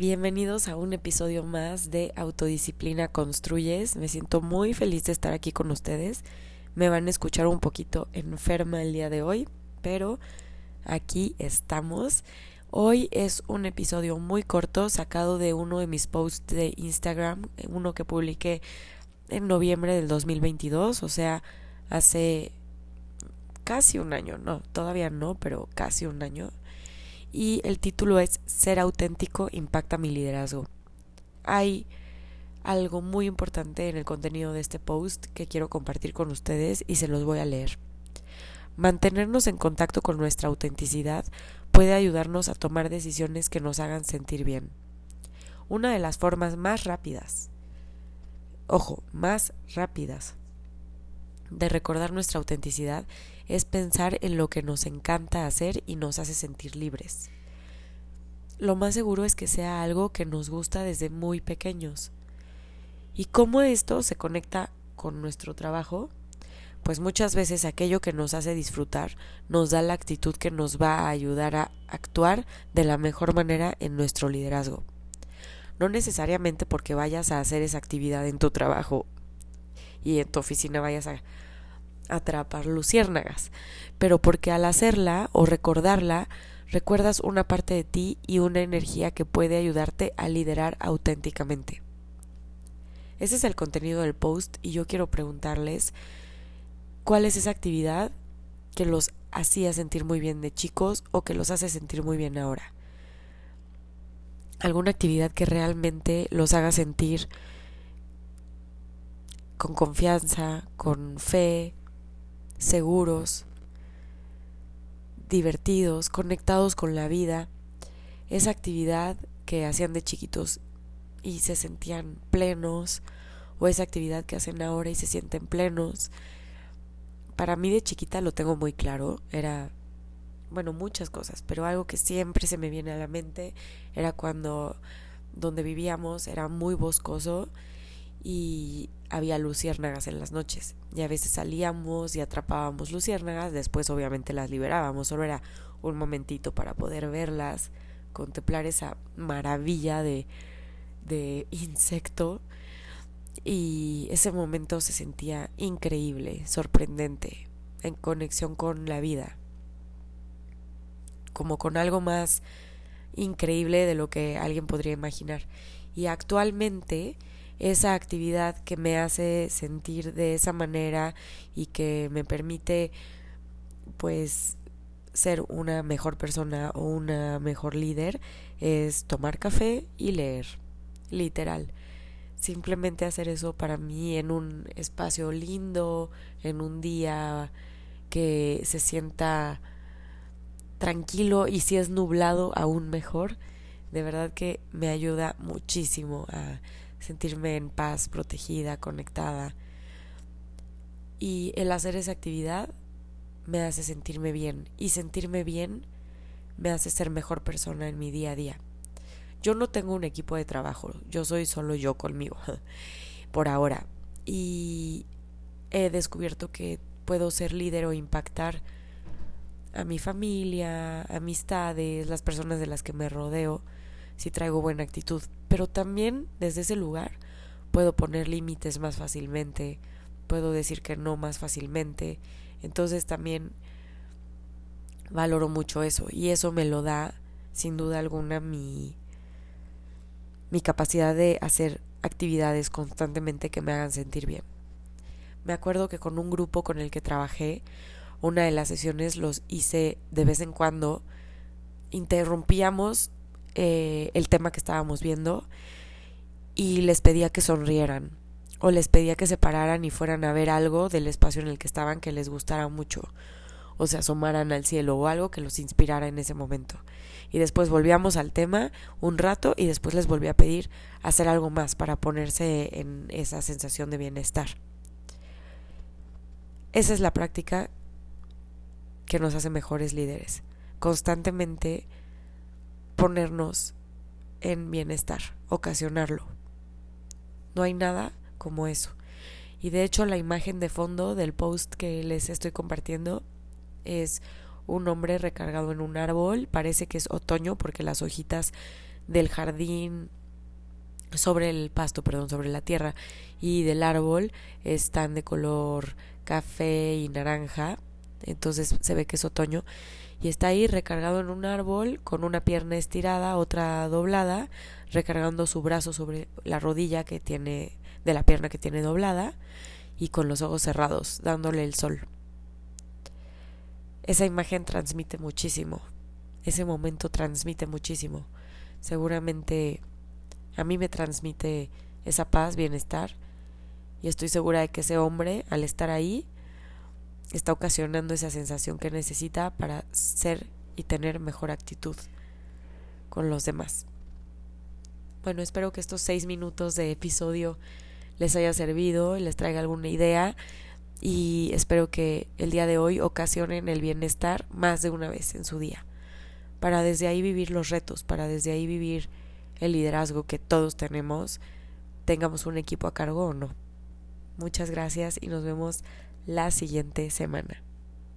bienvenidos a un episodio más de Autodisciplina Construyes. Me siento muy feliz de estar aquí con ustedes. Me van a escuchar un poquito enferma el día de hoy, pero aquí estamos. Hoy es un episodio muy corto sacado de uno de mis posts de Instagram, uno que publiqué en noviembre del 2022, o sea, hace casi un año, no, todavía no, pero casi un año y el título es Ser auténtico impacta mi liderazgo. Hay algo muy importante en el contenido de este post que quiero compartir con ustedes y se los voy a leer. Mantenernos en contacto con nuestra autenticidad puede ayudarnos a tomar decisiones que nos hagan sentir bien. Una de las formas más rápidas, ojo, más rápidas de recordar nuestra autenticidad es pensar en lo que nos encanta hacer y nos hace sentir libres. Lo más seguro es que sea algo que nos gusta desde muy pequeños. ¿Y cómo esto se conecta con nuestro trabajo? Pues muchas veces aquello que nos hace disfrutar nos da la actitud que nos va a ayudar a actuar de la mejor manera en nuestro liderazgo. No necesariamente porque vayas a hacer esa actividad en tu trabajo y en tu oficina vayas a atrapar luciérnagas, pero porque al hacerla o recordarla, recuerdas una parte de ti y una energía que puede ayudarte a liderar auténticamente. Ese es el contenido del post y yo quiero preguntarles cuál es esa actividad que los hacía sentir muy bien de chicos o que los hace sentir muy bien ahora. Alguna actividad que realmente los haga sentir con confianza, con fe, seguros, divertidos, conectados con la vida, esa actividad que hacían de chiquitos y se sentían plenos, o esa actividad que hacen ahora y se sienten plenos. Para mí de chiquita lo tengo muy claro, era, bueno, muchas cosas, pero algo que siempre se me viene a la mente era cuando donde vivíamos era muy boscoso y había luciérnagas en las noches. Y a veces salíamos y atrapábamos luciérnagas, después obviamente las liberábamos, solo era un momentito para poder verlas, contemplar esa maravilla de, de insecto. Y ese momento se sentía increíble, sorprendente, en conexión con la vida, como con algo más increíble de lo que alguien podría imaginar. Y actualmente esa actividad que me hace sentir de esa manera y que me permite pues ser una mejor persona o una mejor líder es tomar café y leer, literal. Simplemente hacer eso para mí en un espacio lindo, en un día que se sienta tranquilo y si es nublado aún mejor. De verdad que me ayuda muchísimo a sentirme en paz, protegida, conectada. Y el hacer esa actividad me hace sentirme bien y sentirme bien me hace ser mejor persona en mi día a día. Yo no tengo un equipo de trabajo, yo soy solo yo conmigo, por ahora. Y he descubierto que puedo ser líder o impactar a mi familia, amistades, las personas de las que me rodeo si traigo buena actitud. Pero también desde ese lugar puedo poner límites más fácilmente, puedo decir que no más fácilmente. Entonces también valoro mucho eso y eso me lo da sin duda alguna mi mi capacidad de hacer actividades constantemente que me hagan sentir bien. Me acuerdo que con un grupo con el que trabajé, una de las sesiones los hice de vez en cuando, interrumpíamos eh, el tema que estábamos viendo y les pedía que sonrieran o les pedía que se pararan y fueran a ver algo del espacio en el que estaban que les gustara mucho o se asomaran al cielo o algo que los inspirara en ese momento. Y después volvíamos al tema un rato y después les volví a pedir hacer algo más para ponerse en esa sensación de bienestar. Esa es la práctica que nos hace mejores líderes. Constantemente ponernos en bienestar, ocasionarlo. No hay nada como eso. Y de hecho la imagen de fondo del post que les estoy compartiendo es un hombre recargado en un árbol. Parece que es otoño porque las hojitas del jardín sobre el pasto, perdón, sobre la tierra y del árbol están de color café y naranja, entonces se ve que es otoño y está ahí recargado en un árbol con una pierna estirada, otra doblada, recargando su brazo sobre la rodilla que tiene de la pierna que tiene doblada y con los ojos cerrados, dándole el sol. Esa imagen transmite muchísimo. Ese momento transmite muchísimo. Seguramente a mí me transmite esa paz, bienestar y estoy segura de que ese hombre al estar ahí está ocasionando esa sensación que necesita para ser y tener mejor actitud con los demás. Bueno, espero que estos seis minutos de episodio les haya servido y les traiga alguna idea y espero que el día de hoy ocasionen el bienestar más de una vez en su día, para desde ahí vivir los retos, para desde ahí vivir el liderazgo que todos tenemos, tengamos un equipo a cargo o no. Muchas gracias y nos vemos la siguiente semana.